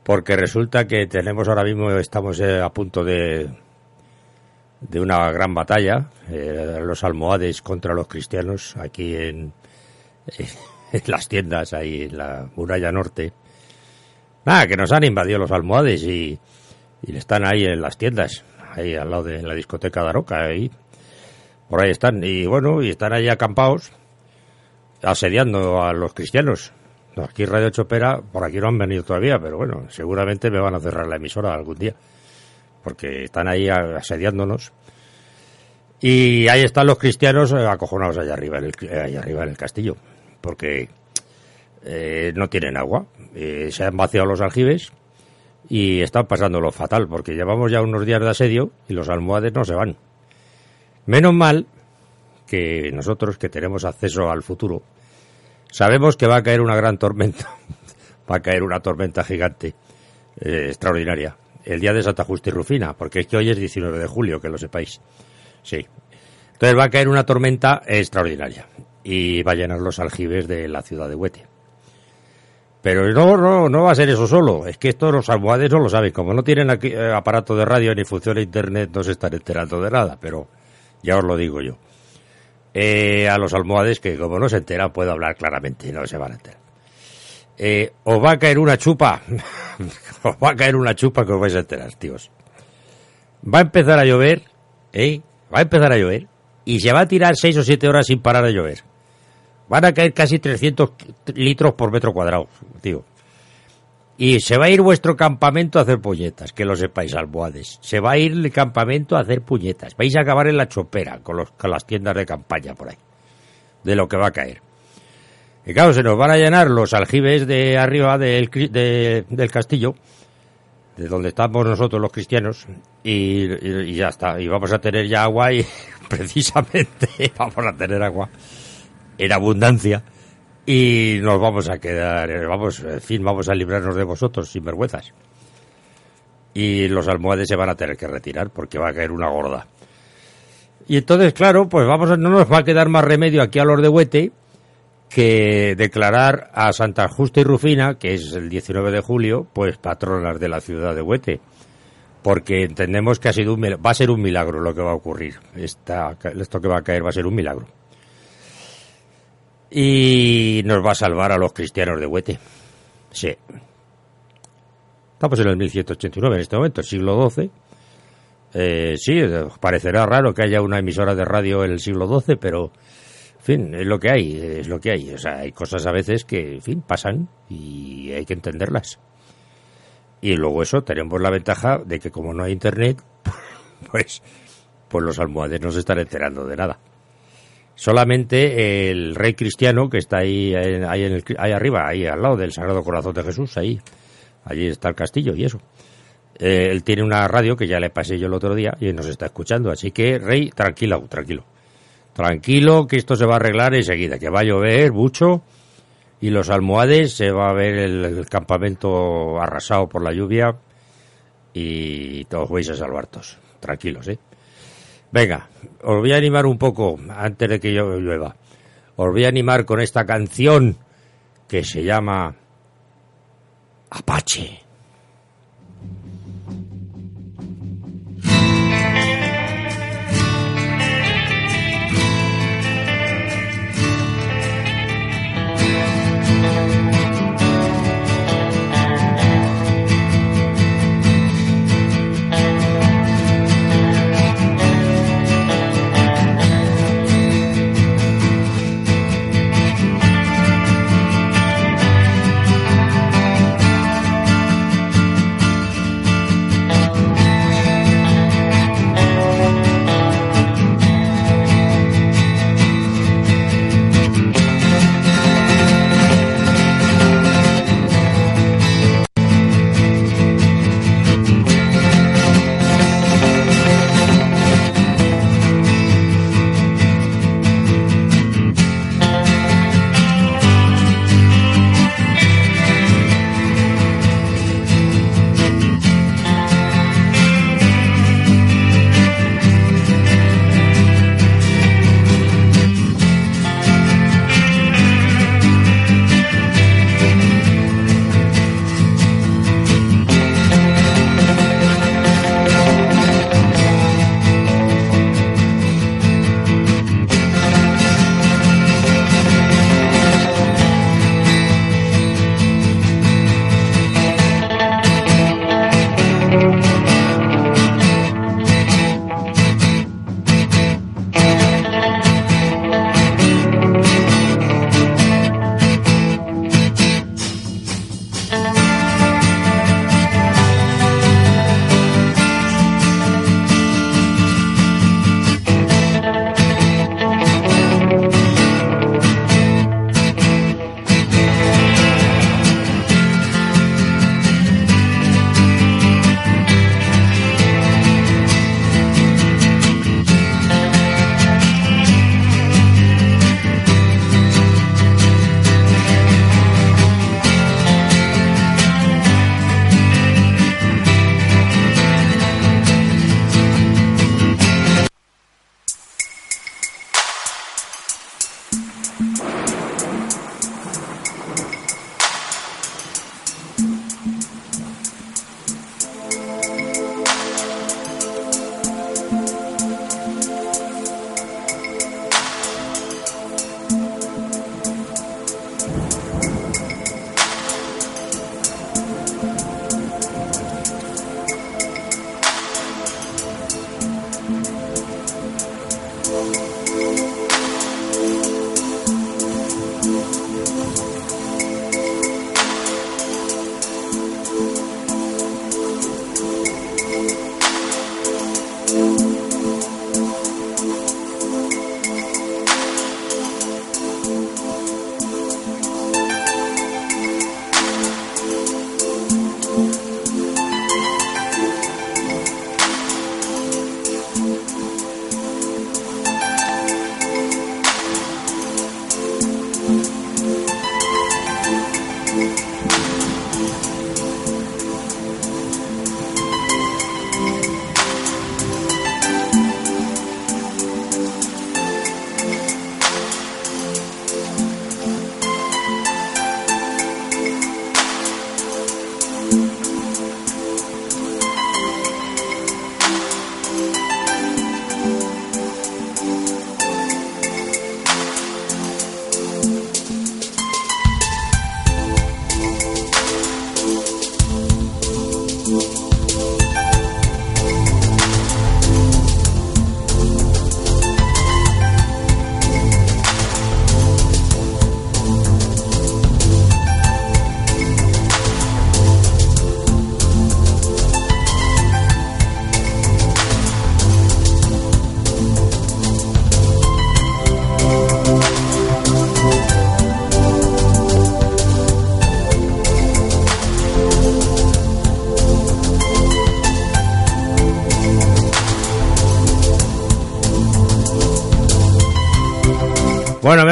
porque resulta que tenemos ahora mismo, estamos eh, a punto de, de una gran batalla, eh, los almohades contra los cristianos aquí en, en las tiendas, ahí en la muralla norte. Nada, que nos han invadido los almohades y, y están ahí en las tiendas. ahí al lado de la discoteca de Aroca, ahí. Por ahí están. Y bueno, y están ahí acampados, asediando a los cristianos. No, aquí Radio Chopera, por aquí no han venido todavía, pero bueno, seguramente me van a cerrar la emisora algún día. Porque están ahí asediándonos. Y ahí están los cristianos eh, acojonados allá arriba, en el, allá arriba en el castillo. Porque eh, no tienen agua. Eh, se han vaciado los aljibes y están pasándolo fatal, porque llevamos ya unos días de asedio y los almohades no se van. Menos mal que nosotros, que tenemos acceso al futuro, sabemos que va a caer una gran tormenta, va a caer una tormenta gigante, eh, extraordinaria, el día de Santa Justa y Rufina, porque es que hoy es 19 de julio, que lo sepáis. Sí. Entonces va a caer una tormenta extraordinaria y va a llenar los aljibes de la ciudad de Huete. Pero no, no, no va a ser eso solo. Es que estos los almohades no lo saben. Como no tienen aquí, eh, aparato de radio ni funciona internet, no se están enterando de nada. Pero ya os lo digo yo. Eh, a los almohades que como no se enteran puedo hablar claramente, no se van a enterar. Eh, os va a caer una chupa. os va a caer una chupa que os vais a enterar, tíos. Va a empezar a llover, ¿eh? Va a empezar a llover y se va a tirar seis o siete horas sin parar de llover. Van a caer casi 300 litros por metro cuadrado, tío. Y se va a ir vuestro campamento a hacer puñetas, que lo sepáis, almohades. Se va a ir el campamento a hacer puñetas. Vais a acabar en la chopera con, los, con las tiendas de campaña por ahí. De lo que va a caer. Y claro, se nos van a llenar los aljibes de arriba del, de- del castillo, de donde estamos nosotros los cristianos, y- y ya está. Y vamos a tener ya agua y precisamente vamos a tener agua en abundancia y nos vamos a quedar, eh, vamos, en fin, vamos a librarnos de vosotros sin vergüenzas. Y los almohades se van a tener que retirar porque va a caer una gorda. Y entonces, claro, pues vamos no nos va a quedar más remedio aquí a los de Huete que declarar a Santa Justa y Rufina, que es el 19 de julio, pues patronas de la ciudad de Huete. Porque entendemos que ha sido un, va a ser un milagro lo que va a ocurrir. Esta, esto que va a caer va a ser un milagro y nos va a salvar a los cristianos de Huete. Sí. Estamos en el 1189 en este momento, el siglo XII. Eh, sí, parecerá raro que haya una emisora de radio en el siglo XII, pero, en fin, es lo que hay, es lo que hay. O sea, hay cosas a veces que, en fin, pasan y hay que entenderlas. Y luego eso, tenemos la ventaja de que como no hay internet, pues, pues los almohades no se están enterando de nada. Solamente el rey cristiano que está ahí, ahí, arriba, ahí al lado del Sagrado Corazón de Jesús, ahí, allí está el castillo y eso. Eh, él tiene una radio que ya le pasé yo el otro día y nos está escuchando. Así que, rey, tranquilo, tranquilo. Tranquilo, que esto se va a arreglar enseguida, que va a llover mucho y los almohades se va a ver el, el campamento arrasado por la lluvia y todos vais a salvar todos. Tranquilos, ¿eh? Venga, os voy a animar un poco antes de que yo llueva. Os voy a animar con esta canción que se llama Apache.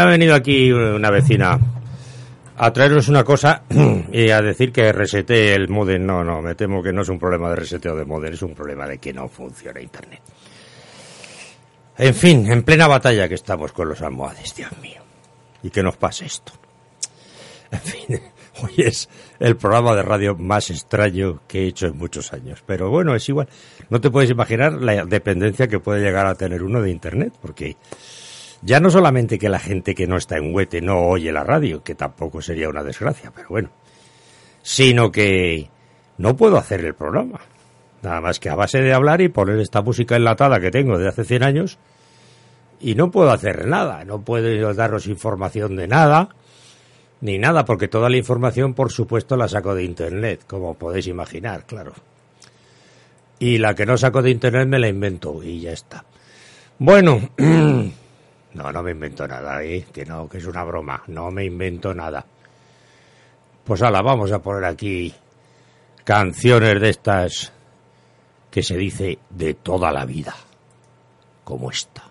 Venido aquí una vecina a traeros una cosa y a decir que resete el modem. No, no, me temo que no es un problema de reseteo de modem, es un problema de que no funciona Internet. En fin, en plena batalla que estamos con los almohades, Dios mío. Y que nos pase esto. En fin, hoy es el programa de radio más extraño que he hecho en muchos años. Pero bueno, es igual. No te puedes imaginar la dependencia que puede llegar a tener uno de Internet, porque ya no solamente que la gente que no está en Huete no oye la radio, que tampoco sería una desgracia, pero bueno, sino que no puedo hacer el programa. Nada más que a base de hablar y poner esta música enlatada que tengo de hace 100 años y no puedo hacer nada, no puedo daros información de nada, ni nada, porque toda la información, por supuesto, la saco de Internet, como podéis imaginar, claro. Y la que no saco de Internet me la invento y ya está. Bueno, no, no me invento nada, ¿eh? que no, que es una broma, no me invento nada. Pues ala, vamos a poner aquí canciones de estas que se dice de toda la vida, como esta.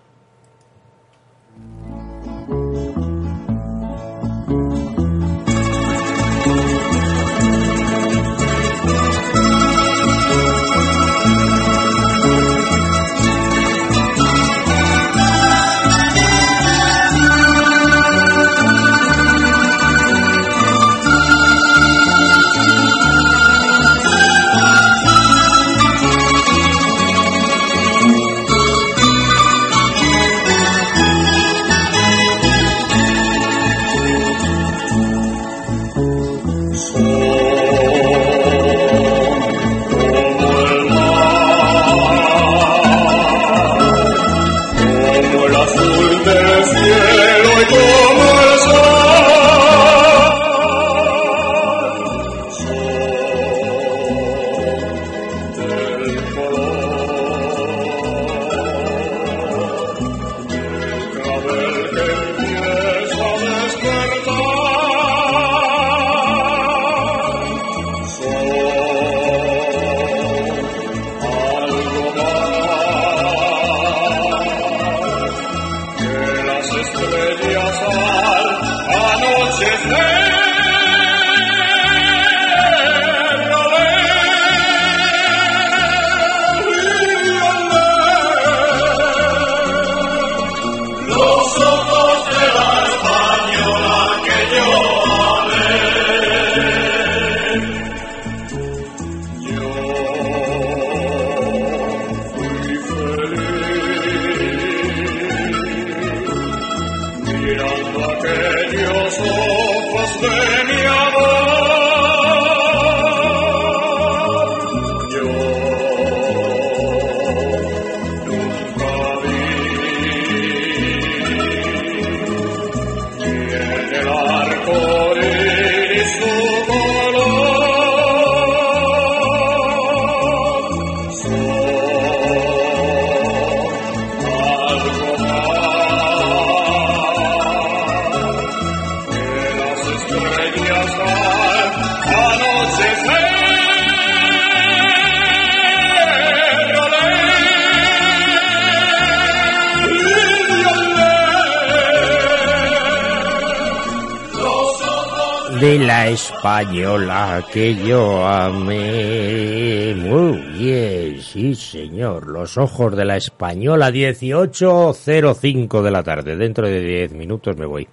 Que yo amé. Muy bien, sí señor. Los ojos de la española 18.05 de la tarde. Dentro de 10 minutos me voy.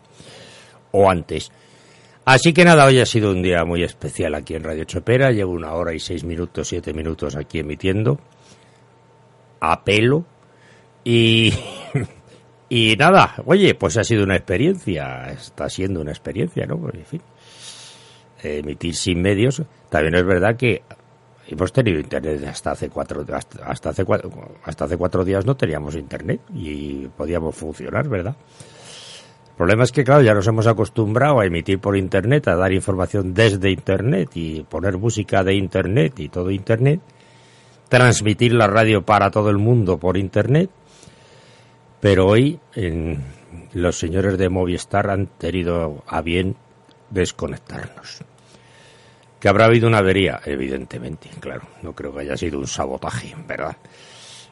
O antes. Así que nada, hoy ha sido un día muy especial aquí en Radio Chopera. Llevo una hora y seis minutos, siete minutos aquí emitiendo. A pelo. Y... Y nada, oye, pues ha sido una experiencia, está siendo una experiencia, ¿no? En fin emitir sin medios, también es verdad que hemos tenido internet hasta hace cuatro hasta, hace cuatro, hasta hace cuatro días no teníamos internet y podíamos funcionar, ¿verdad? El problema es que, claro, ya nos hemos acostumbrado a emitir por Internet, a dar información desde Internet y poner música de Internet y todo Internet, transmitir la radio para todo el mundo por Internet, pero hoy en, los señores de Movistar han tenido a bien desconectarnos. Que habrá habido una avería, evidentemente, claro. No creo que haya sido un sabotaje, ¿verdad?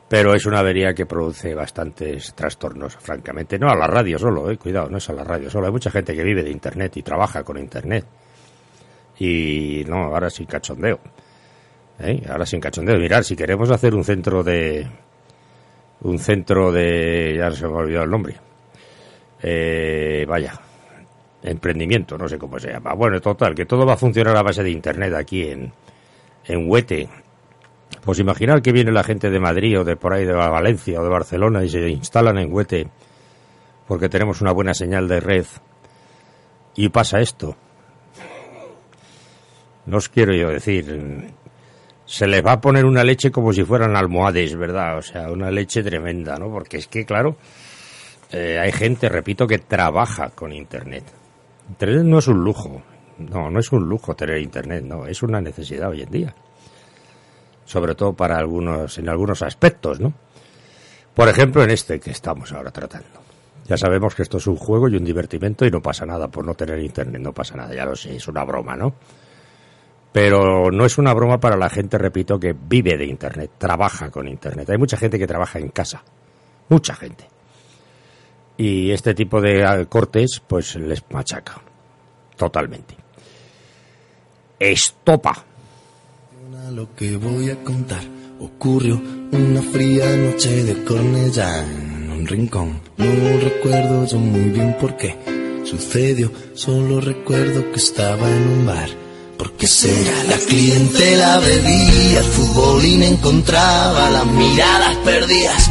Pero es una avería que produce bastantes trastornos, francamente. No a la radio solo, eh, cuidado, no es a la radio solo. Hay mucha gente que vive de Internet y trabaja con Internet. Y no, ahora sin cachondeo. ¿eh? Ahora sin cachondeo. Mirar, si queremos hacer un centro de. Un centro de. Ya se me ha olvidado el nombre. Eh, vaya, emprendimiento, no sé cómo se llama. Bueno, total, que todo va a funcionar a base de Internet aquí en, en Huete. Pues imaginar que viene la gente de Madrid o de por ahí de Valencia o de Barcelona y se instalan en Huete porque tenemos una buena señal de red y pasa esto. No os quiero yo decir, se les va a poner una leche como si fueran almohades, ¿verdad? O sea, una leche tremenda, ¿no? Porque es que, claro, eh, hay gente, repito, que trabaja con Internet. Internet no es un lujo, no, no es un lujo tener Internet, no, es una necesidad hoy en día. Sobre todo para algunos, en algunos aspectos, ¿no? Por ejemplo, en este que estamos ahora tratando. Ya sabemos que esto es un juego y un divertimento y no pasa nada por no tener Internet, no pasa nada, ya lo sé, es una broma, ¿no? Pero no es una broma para la gente, repito, que vive de Internet, trabaja con Internet. Hay mucha gente que trabaja en casa, mucha gente y este tipo de cortes pues les machaca totalmente. Estopa. Lo que voy a contar ocurrió una fría noche de Cornellá en un rincón. No recuerdo yo muy bien por qué sucedió, solo recuerdo que estaba en un bar. Porque será la clientela bebía, el fútbol y me encontraba las miradas perdidas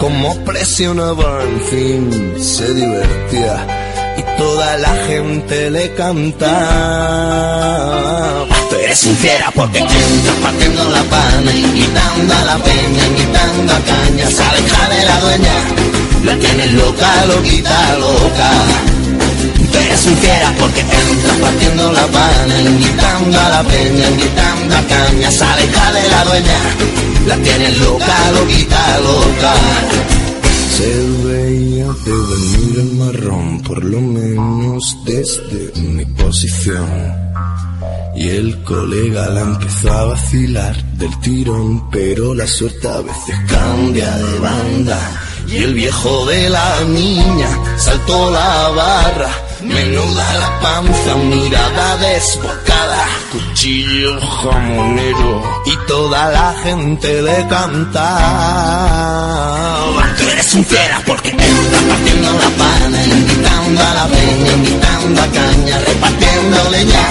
como presionaba, en fin, se divertía y toda la gente le cantaba. Tú eres sincera porque entras partiendo la pana, invitando a la peña, invitando a caña, aleja de la dueña, la tienes loca, loquita, loca. Eres sincera porque entras partiendo la pana, invitando a la peña, invitando a caña, aleja de la dueña, la tienes loca, loquita, loca. Se veía de venir el marrón, por lo menos desde mi posición. Y el colega la empezó a vacilar del tirón, pero la suerte a veces cambia de banda. Y el viejo de la niña saltó la barra, menuda la panza, mirada desbocada, cuchillo jamonero y toda la gente le cantaba. Tú eres sincera porque entras partiendo la pana, invitando a la peña, invitando a caña, repartiendo leña.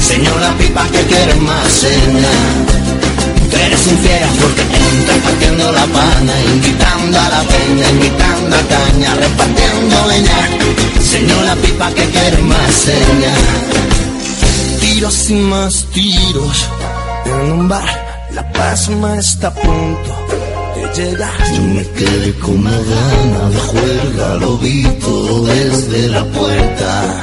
Señora pipa que quiere más seña. Eres sincera porque entras partiendo la pana, invitando a la peña, invitando a caña, repartiendo leña. Señora pipa que quiere más seña. Tiros y más tiros, En un bar, la pasma está a punto de llegar. Yo me quedé con una gana de juerga, lo vi todo desde la puerta.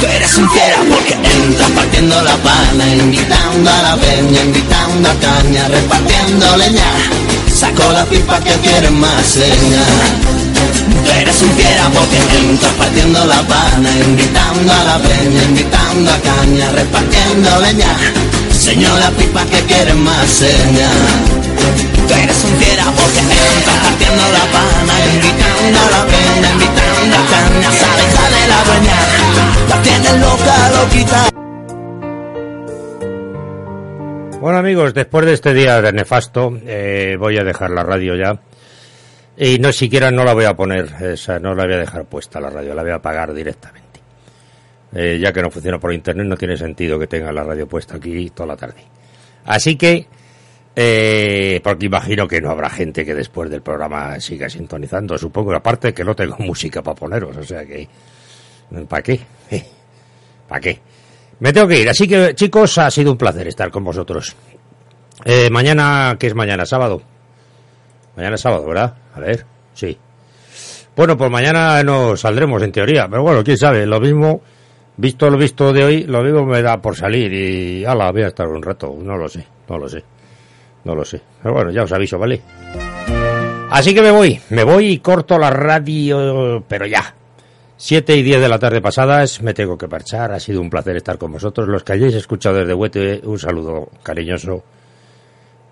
Tú eres un fiera porque entras partiendo la pana, invitando a la peña, invitando a caña, repartiendo leña. Saco la pipa que quiere más seña. Tú eres un fiera porque entras partiendo la pana, invitando a la peña, invitando a caña, repartiendo leña. Señora pipa que quiere más seña. Tú eres un fiera porque entras partiendo la pana, invitando a la peña, invitando a caña, sale, sale la dueña. La tienes loca, loquita. Bueno amigos, después de este día de nefasto, eh, voy a dejar la radio ya. Y no siquiera no la voy a poner, esa, no la voy a dejar puesta la radio, la voy a apagar directamente. Eh, ya que no funciona por internet, no tiene sentido que tenga la radio puesta aquí toda la tarde. Así que, eh, porque imagino que no habrá gente que después del programa siga sintonizando, supongo, aparte que no tengo música para poneros, o sea que, ¿para qué? ¿Para qué? Me tengo que ir, así que chicos, ha sido un placer estar con vosotros. Eh, mañana, ¿qué es mañana? ¿Sábado? Mañana es sábado, ¿verdad? A ver, sí. Bueno, pues mañana no saldremos en teoría, pero bueno, quién sabe, lo mismo, visto lo visto de hoy, lo mismo me da por salir y ala, voy a estar un rato, no lo sé, no lo sé, no lo sé. Pero bueno, ya os aviso, ¿vale? Así que me voy, me voy y corto la radio, pero ya. Siete y diez de la tarde pasadas, me tengo que parchar, ha sido un placer estar con vosotros. Los que hayáis escuchado desde Huete, un saludo cariñoso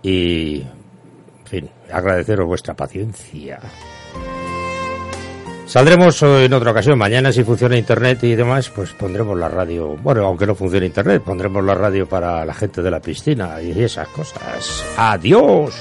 y, en fin, agradeceros vuestra paciencia. Saldremos en otra ocasión. Mañana, si funciona internet y demás, pues pondremos la radio. Bueno, aunque no funcione internet, pondremos la radio para la gente de la piscina y esas cosas. ¡Adiós!